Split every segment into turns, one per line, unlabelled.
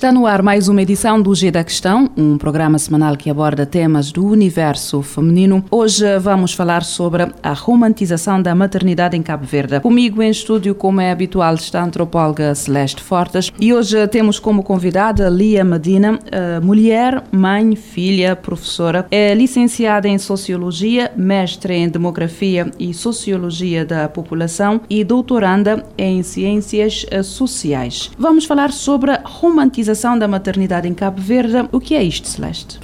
Está no ar mais uma edição do G da Questão, um programa semanal que aborda temas do universo feminino. Hoje vamos falar sobre a romantização da maternidade em Cabo Verde. Comigo em estúdio, como é habitual, está a antropóloga Celeste Fortes e hoje temos como convidada Lia Medina, mulher, mãe, filha, professora. É licenciada em Sociologia, mestre em Demografia e Sociologia da População e doutoranda em Ciências Sociais. Vamos falar sobre romantização da maternidade em Cabo Verde. O que é isto, Celeste?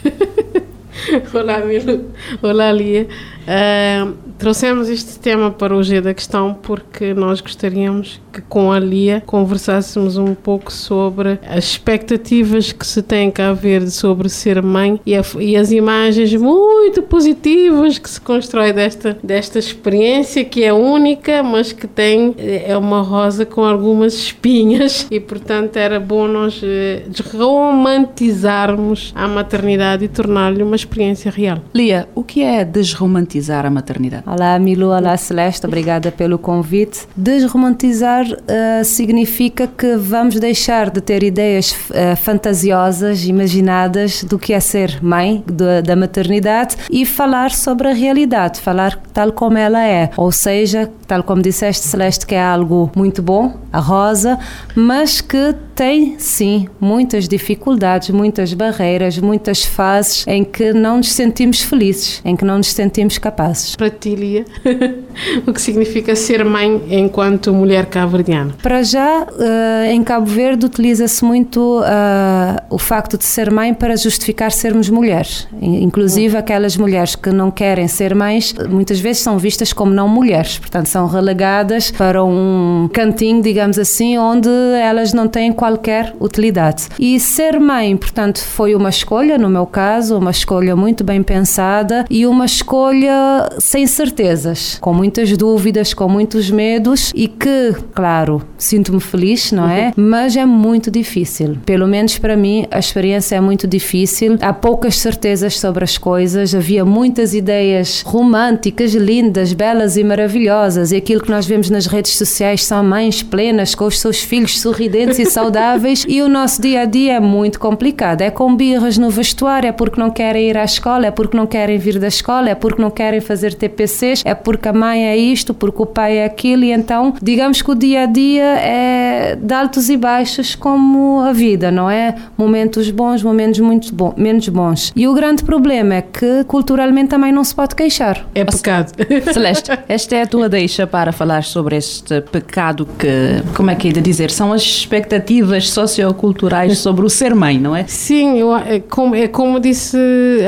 Olá, Milo. Olá, Lia. Uh, trouxemos este tema para o G da Questão porque nós gostaríamos que com a Lia conversássemos um pouco sobre as expectativas que se tem cá a ver sobre ser mãe e, a, e, as imagens muito positivas que se constrói desta, desta experiência que é única, mas que tem é uma rosa com algumas espinhas e portanto era bom nós eh, desromantizarmos a maternidade e tornar-lhe uma experiência real.
Lia, o que é desromantizar a maternidade?
Olá, Milu, olá, Celeste, obrigada pelo convite. Desromantizar uh, significa que vamos deixar de ter ideias uh, fantasiosas, imaginadas do que é ser mãe de, da maternidade e falar sobre a realidade, falar tal como ela é. Ou seja, tal como disseste, Celeste, que é algo muito bom, a rosa, mas que tem sim muitas dificuldades, muitas barreiras, muitas fases em que não nos sentimos felizes, em que não nos sentimos capazes.
Para ti, Lia, o que significa ser mãe enquanto mulher cabo-verdiana?
Para já, uh, em Cabo Verde utiliza-se muito uh, o facto de ser mãe para justificar sermos mulheres. Inclusive, aquelas mulheres que não querem ser mães, muitas vezes são vistas como não mulheres, portanto, são relegadas para um cantinho, digamos assim, onde elas não têm qualquer utilidade. E ser mãe, portanto, foi uma escolha, no meu caso, uma escolha muito bem pensada e uma escolha sem certezas, com muitas dúvidas, com muitos medos e que, claro, sinto-me feliz, não é? Uhum. Mas é muito difícil. Pelo menos para mim, a experiência é muito difícil. Há poucas certezas sobre as coisas, havia muitas ideias românticas, lindas, belas e maravilhosas e aquilo que nós vemos nas redes sociais são mães plenas com os seus filhos sorridentes e saudáveis e o nosso dia a dia é muito complicado. É com birras no vestuário, é porque não querem ir à escola, é porque não querem vir da escola, é porque não querem fazer TPCs, é porque a mãe é isto, porque o pai é aquilo e então digamos que o dia a dia é de altos e baixos como a vida, não é? Momentos bons, momentos muito bons, menos bons. E o grande problema é que culturalmente também não se pode queixar.
É pecado.
Celeste, esta é a tua deixa para falar sobre este pecado que, como é que é de dizer, são as expectativas socioculturais sobre o ser mãe, não é?
Sim, eu, é, como, é como disse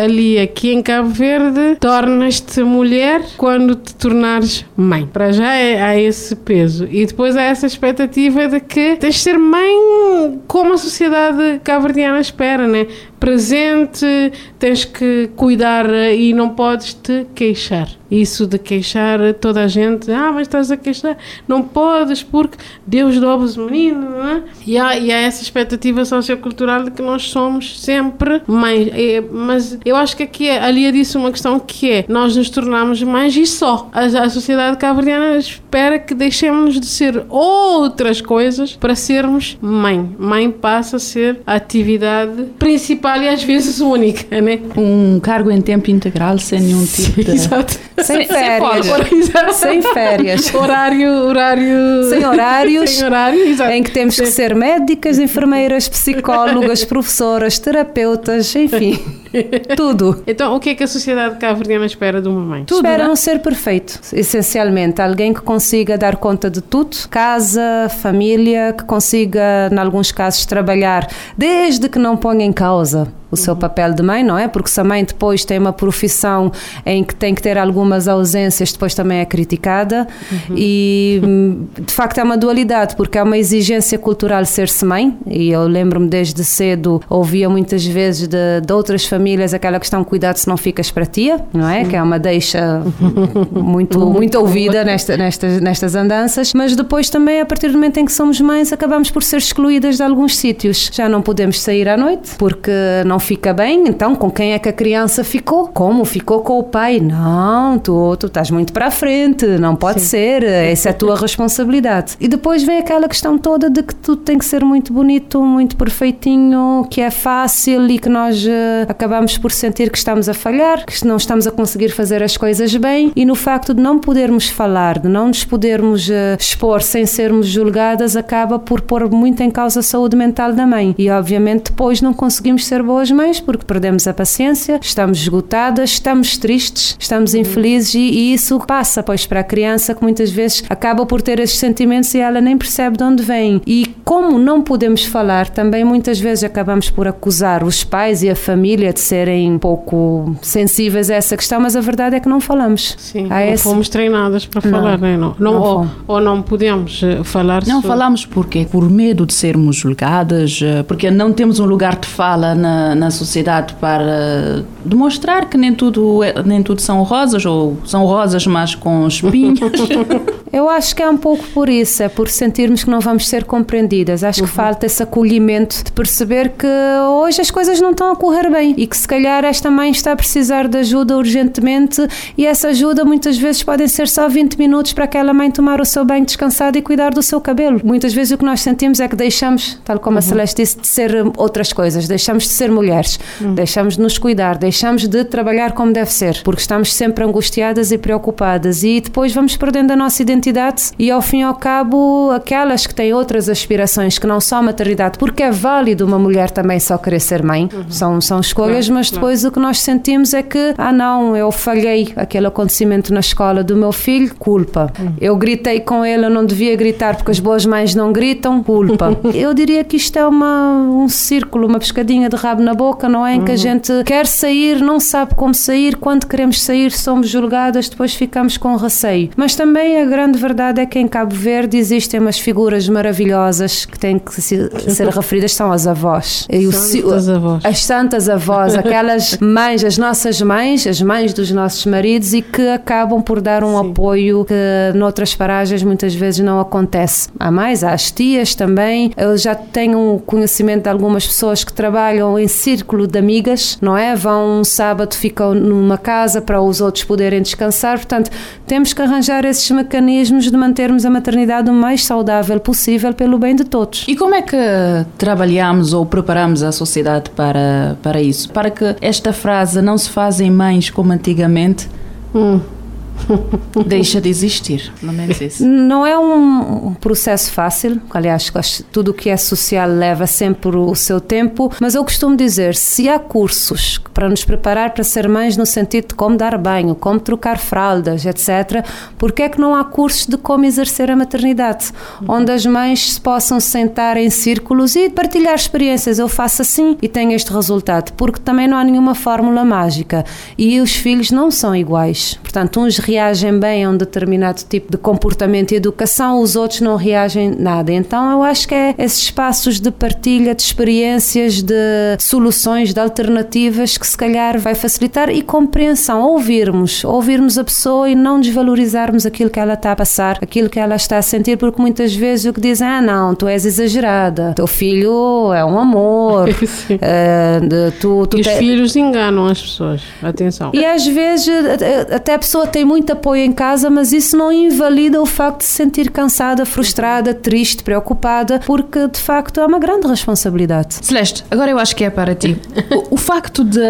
ali, aqui em Cabo Verde, tornas-te mulher quando te tornares mãe. Para já é, há esse peso. E depois há essa expectativa de que tens de ser mãe como a sociedade cabo-verdiana espera, né? Presente, tens que cuidar e não podes te queixar. Isso de queixar toda a gente, ah, mas estás a queixar, não podes porque Deus dobra os meninos, não é? E há, e há essa expectativa sociocultural de que nós somos sempre mães. É, mas eu acho que aqui é, ali disse uma questão que é, nós nos tornamos mães e só. A, a sociedade cabo-verdiana espera que deixemos de ser outras coisas para sermos mãe. Mãe passa a ser a atividade principal principal e às vezes única, né?
Um cargo em tempo integral sem nenhum tipo de...
Exato.
Sem férias. Sem férias.
Horário, horário...
Sem horários.
Sem horário, exato.
Em que temos que ser médicas, enfermeiras, psicólogas, professoras, terapeutas, enfim. Tudo.
Então, o que é que a sociedade cabo-verdiana espera de uma mãe?
Tudo, espera não ser perfeito, essencialmente. Alguém que consiga dar conta de tudo. Casa, família, que consiga, em alguns casos, trabalhar desde que não ponha em causa o seu papel de mãe, não é? Porque se a mãe depois tem uma profissão em que tem que ter algumas ausências, depois também é criticada. Uhum. E de facto é uma dualidade, porque é uma exigência cultural ser-se mãe. E eu lembro-me desde cedo, ouvia muitas vezes de, de, outras famílias aquela questão: cuidado se não ficas para tia, não é? Sim. Que é uma deixa muito, muito ouvida nesta, nestas, nestas andanças. Mas depois também, a partir do momento em que somos mães, acabamos por ser excluídas de alguns sítios. Já não podemos sair à noite porque não fica bem. Então, com quem é que a criança ficou? Como? Ficou com o pai? Não, tu, tu estás muito para a frente, não pode Sim. ser, essa é a tua responsabilidade. E depois vem aquela questão toda de que tudo tem que ser muito bonito, muito perfeitinho, que é fácil e que nós uh, acabamos por sentir que estamos a falhar, que não estamos a conseguir fazer as coisas bem. E no facto de não podermos falar, de não nos podermos uh, expor sem sermos julgadas, acaba por pôr muito em causa a saúde mental da mãe. E obviamente depois não conseguimos ser boas mães porque perdemos a paciência, estamos esgotadas, estamos tristes, estamos uhum. infelizes e, e, isso passa pois para a criança que muitas vezes acaba por ter esses sentimentos e ela nem percebe de onde vêm. E como não podemos falar, também muitas vezes acabamos por acusar os pais e a família de serem um pouco sensíveis a essa questão, mas a verdade é que não falamos.
Sim, Há não esse... fomos treinadas para falar, não, não, não, não ou, ou, não podemos eh, falar
Não sobre... falamos porque por medo de sermos julgadas, eh, porque não temos um lugar de fala na, na sociedade para demonstrar que nem tudo, é, nem tudo são rosas, ou são rosas, mas com espinhos.
Eu acho que é um pouco por isso, é por sentirmos que não vamos ser compreendidas. Acho uhum. que falta esse acolhimento de perceber que hoje as coisas não estão a correr bem e que se calhar esta mãe está a precisar de ajuda urgentemente e essa ajuda muitas vezes podem ser só 20 minutos para aquela mãe tomar o seu banho descansado e cuidar do seu cabelo. Muitas vezes o que nós sentimos é que deixamos, tal como uhum. a Celeste disse, de ser outras coisas, deixamos de ser mulheres, uhum. deixamos de nos cuidar, deixamos de trabalhar como deve ser, porque estamos sempre angustiadas e preocupadas e depois vamos perdendo a nossa identidade e ao fim e ao cabo aquelas que têm outras aspirações que não são a maternidade, porque é válido uma mulher também só querer ser mãe, uhum. são, são escolhas, mas depois o que nós sentimos é que, ah não, eu falhei aquele acontecimento na escola do meu filho, culpa. Uhum. Eu gritei com ele, eu não devia gritar porque as boas mães não gritam, culpa. eu diria que isto é uma, um círculo, uma pescadinha de rabo na boca, não é? Em que a uhum. gente quer sair, não sabe como sair, quando queremos sair somos julgadas, depois ficamos com receio. Mas também a grande verdade é que em Cabo Verde existem umas figuras maravilhosas que têm que ser, referidas, são as avós.
Santas avós.
As santas avós, aquelas mães, as nossas mães, as mães dos nossos maridos e que acabam por dar um Sim. apoio que noutras paragens muitas vezes não acontece. Há mais, há as tias também. Eu já tenho conhecimento de algumas pessoas que trabalham em círculo de amigas, não é? Vão um sábado, ficam numa casa para os outros poderem descansar. Portanto, temos que arranjar esses mecanismos de mantermos a maternidade o mais saudável possível pelo bem de todos.
E como é que trabalhamos ou preparamos a sociedade para, para isso? Para que esta frase não se fazem mães como antigamente. Hum deixa de existir, pelo menos isso.
Não é um, processo fácil, aliás, tudo o que é social leva sempre o seu tempo, mas eu costumo dizer, se há cursos para nos preparar para ser mães no sentido de como dar banho, como trocar fraldas, etc., por que é que não há cursos de como exercer a maternidade, onde as mães se possam sentar em círculos e partilhar experiências, eu faço assim e tenho este resultado, porque também não há nenhuma fórmula mágica. E os filhos não são iguais, portanto, uns reagem bem a um determinado tipo de comportamento e educação, os outros não reagem nada. Então eu acho que é esses espaços de partilha de experiências, de soluções, de alternativas que se calhar vai facilitar e compreensão, ouvirmos, ouvirmos a pessoa e não desvalorizarmos aquilo que ela está a passar, aquilo que ela está a sentir, porque muitas vezes o que dizem, ah não, tu és exagerada, teu filho é um amor.
uh, tu, tu e te... os filhos enganam as pessoas, atenção.
E às vezes até a pessoa tem muito muito apoio em casa, mas isso não invalida o facto de se sentir cansada, frustrada, triste, preocupada, porque de facto é uma grande responsabilidade.
Celeste, agora eu acho que é para ti. O, o facto de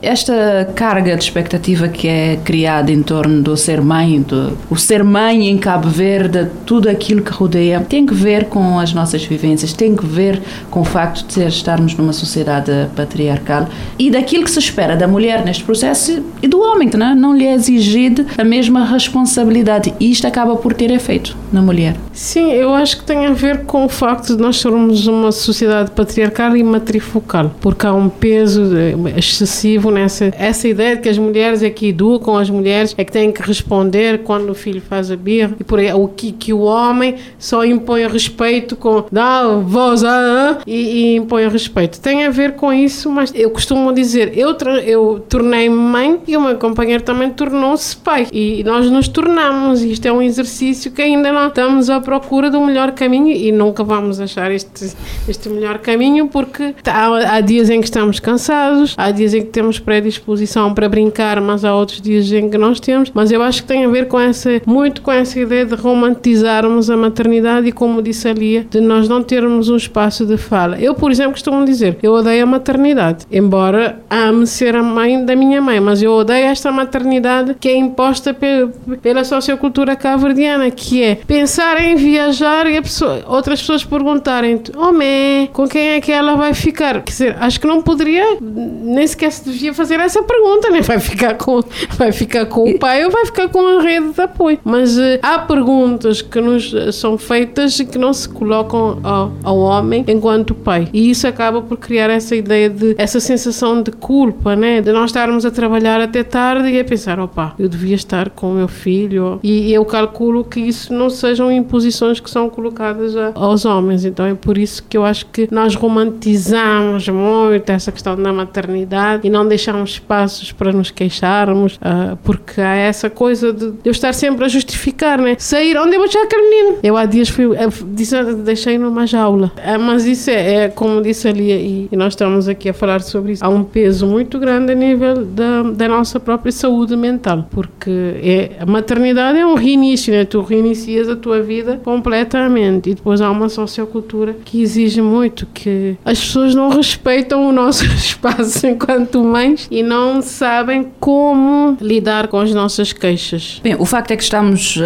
esta carga de expectativa que é criada em torno do ser mãe, do o ser mãe em Cabo Verde, tudo aquilo que rodeia, tem que ver com as nossas vivências, tem que ver com o facto de estarmos numa sociedade patriarcal e daquilo que se espera da mulher neste processo e do homem, não, é? não lhe é exigido a a mesma responsabilidade e isto acaba por ter efeito na mulher.
Sim, eu acho que tem a ver com o facto de nós sermos uma sociedade patriarcal e matrifocal, porque há um peso excessivo nessa essa ideia de que as mulheres é que educam as mulheres, é que têm que responder quando o filho faz a birra e por aí, o que, que o homem só impõe respeito com dá voz a e, e impõe respeito. Tem a ver com isso, mas eu costumo dizer, eu, eu tornei-me mãe e o meu companheiro também tornou-se pai e nós nos tornamos. Isto é um exercício que ainda não estamos à procura do melhor caminho e nunca vamos achar este, este melhor caminho porque há, há dias em que estamos cansados, há dias em que temos predisposição para brincar, mas há outros dias em que nós temos. Mas eu acho que tem a ver com essa, muito com essa ideia de romantizarmos a maternidade e, como disse a Lia, de nós não termos um espaço de fala. Eu, por exemplo, costumo dizer, eu odeio a maternidade, embora ame ser a mãe da minha mãe, mas eu odeio esta maternidade que é imposta pe pela sociocultura cabo-verdiana, que é pensar em viajar e pessoa, outras pessoas perguntarem homem, com quem é que ela vai ficar? Quer dizer, acho que não poderia, nem sequer se devia fazer essa pergunta, né? vai ficar com, vai ficar com o pai ou vai ficar com a rede de apoio. Mas uh, há perguntas que nos são feitas e que não se colocam ao, ao homem enquanto pai. E isso acaba por criar essa ideia de, essa sensação de culpa, né? De nós estarmos a trabalhar até tarde e a pensar, opa, eu devia estar com meu filho. E eu calculo que isso não sejam imposições que são colocadas a, aos homens. Então é por isso que eu acho que nós romantizamos muito essa questão da maternidade e não deixamos espaços para nos queixarmos, uh, porque há essa coisa de eu estar sempre a justificar, né? Sair, onde eu vou deixar aquele menino? Eu há dias fui, disse, deixei numa jaula. Uh, mas isso é, é, como disse ali, e, e, nós estamos aqui a falar sobre isso, há um peso muito grande a nível da, da nossa própria saúde mental, porque é, a maternidade é um reinício, né? Tu reinicias a tua vida completamente e depois há uma sociocultura que exige muito que as pessoas não respeitam o nosso espaço enquanto mães e não sabem como lidar com as nossas queixas.
Bem, o facto é que estamos uh,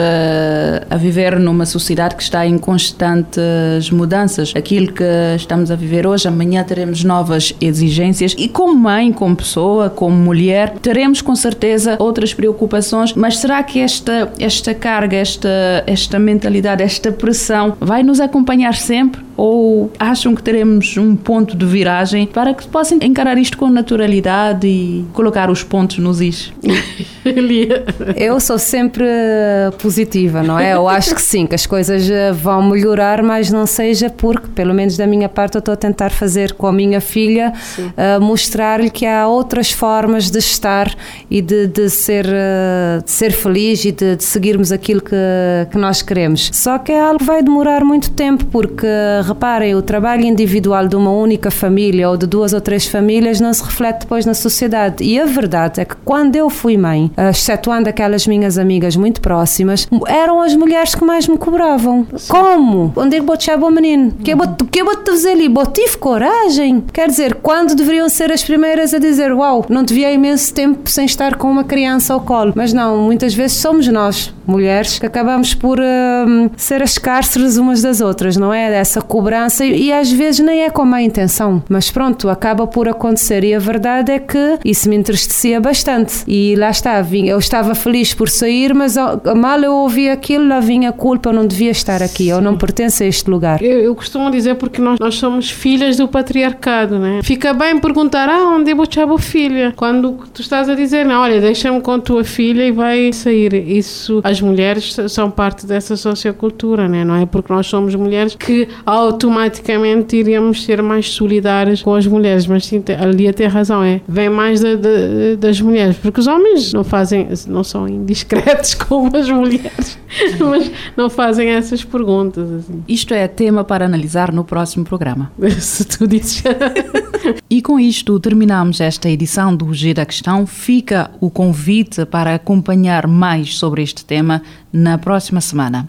a viver numa sociedade que está em constantes mudanças. Aquilo que estamos a viver hoje, amanhã teremos novas exigências e como mãe, como pessoa, como mulher, teremos com certeza outras preocupações, mas será que esta, esta carga, esta, esta mentalidade, esta pressão vai nos acompanhar sempre? Ou acham que teremos um ponto de viragem para que possam encarar isto com naturalidade e colocar os pontos nos is?
Eu sou sempre positiva, não é? Eu acho que sim, que as coisas eh, vão melhorar, mas não seja porque, pelo menos da minha parte, eu estou a tentar fazer com a minha filha, uh, mostrar-lhe que há outras formas de estar e de, de ser, uh, de ser feliz e de, de, seguirmos aquilo que, que nós queremos. Só que é algo que vai demorar muito tempo, porque, reparem, o trabalho individual de uma única família ou de duas ou três famílias não se reflete depois na sociedade. E a verdade é que quando eu fui mãe, excetuando aquelas minhas amigas muito próximas, eram as mulheres que mais me cobravam. Sim. Como? Onde é que vou deixar o menino? Que uhum. que eu vou te fazer ali? Tive coragem? Quer dizer, quando deveriam ser as primeiras a dizer, uau, não devia imenso tempo sem estar com uma criança ao colo. Mas não, muitas vezes somos nós, mulheres, que acabamos por uh, ser as cárceres umas das outras, não é? Essa cobrança e, às vezes nem é com má intenção, mas pronto, acaba por acontecer e a verdade é que isso me entristecia bastante. E lá está, eu estava feliz por sair, mas mal eu ouvi aquilo, lá vinha a culpa, eu não devia estar aqui, Sim. eu não pertenço a este lugar.
Eu, eu costumo dizer porque nós, nós somos filhas do patriarcado, né? Fica bem perguntar, ah, onde eu a filha? Quando tu estás a dizer, não, olha, deixa-me com a tua filha e vai sair. Isso, as mulheres são parte dessa sociocultura, né? Não é porque nós somos mulheres que automaticamente iríamos ser mais solidárias com as mulheres, mas sim, ali a ter razão, é, vem mais da, da, das mulheres, porque os homens não fazem, não são indiscretos como as mulheres, mas não fazem essas perguntas. Assim.
Isto é tema para analisar no próximo programa.
Se tu dizes.
e com isto terminamos esta edição do G da Questão. Fica o convite para acompanhar mais sobre este tema na próxima semana.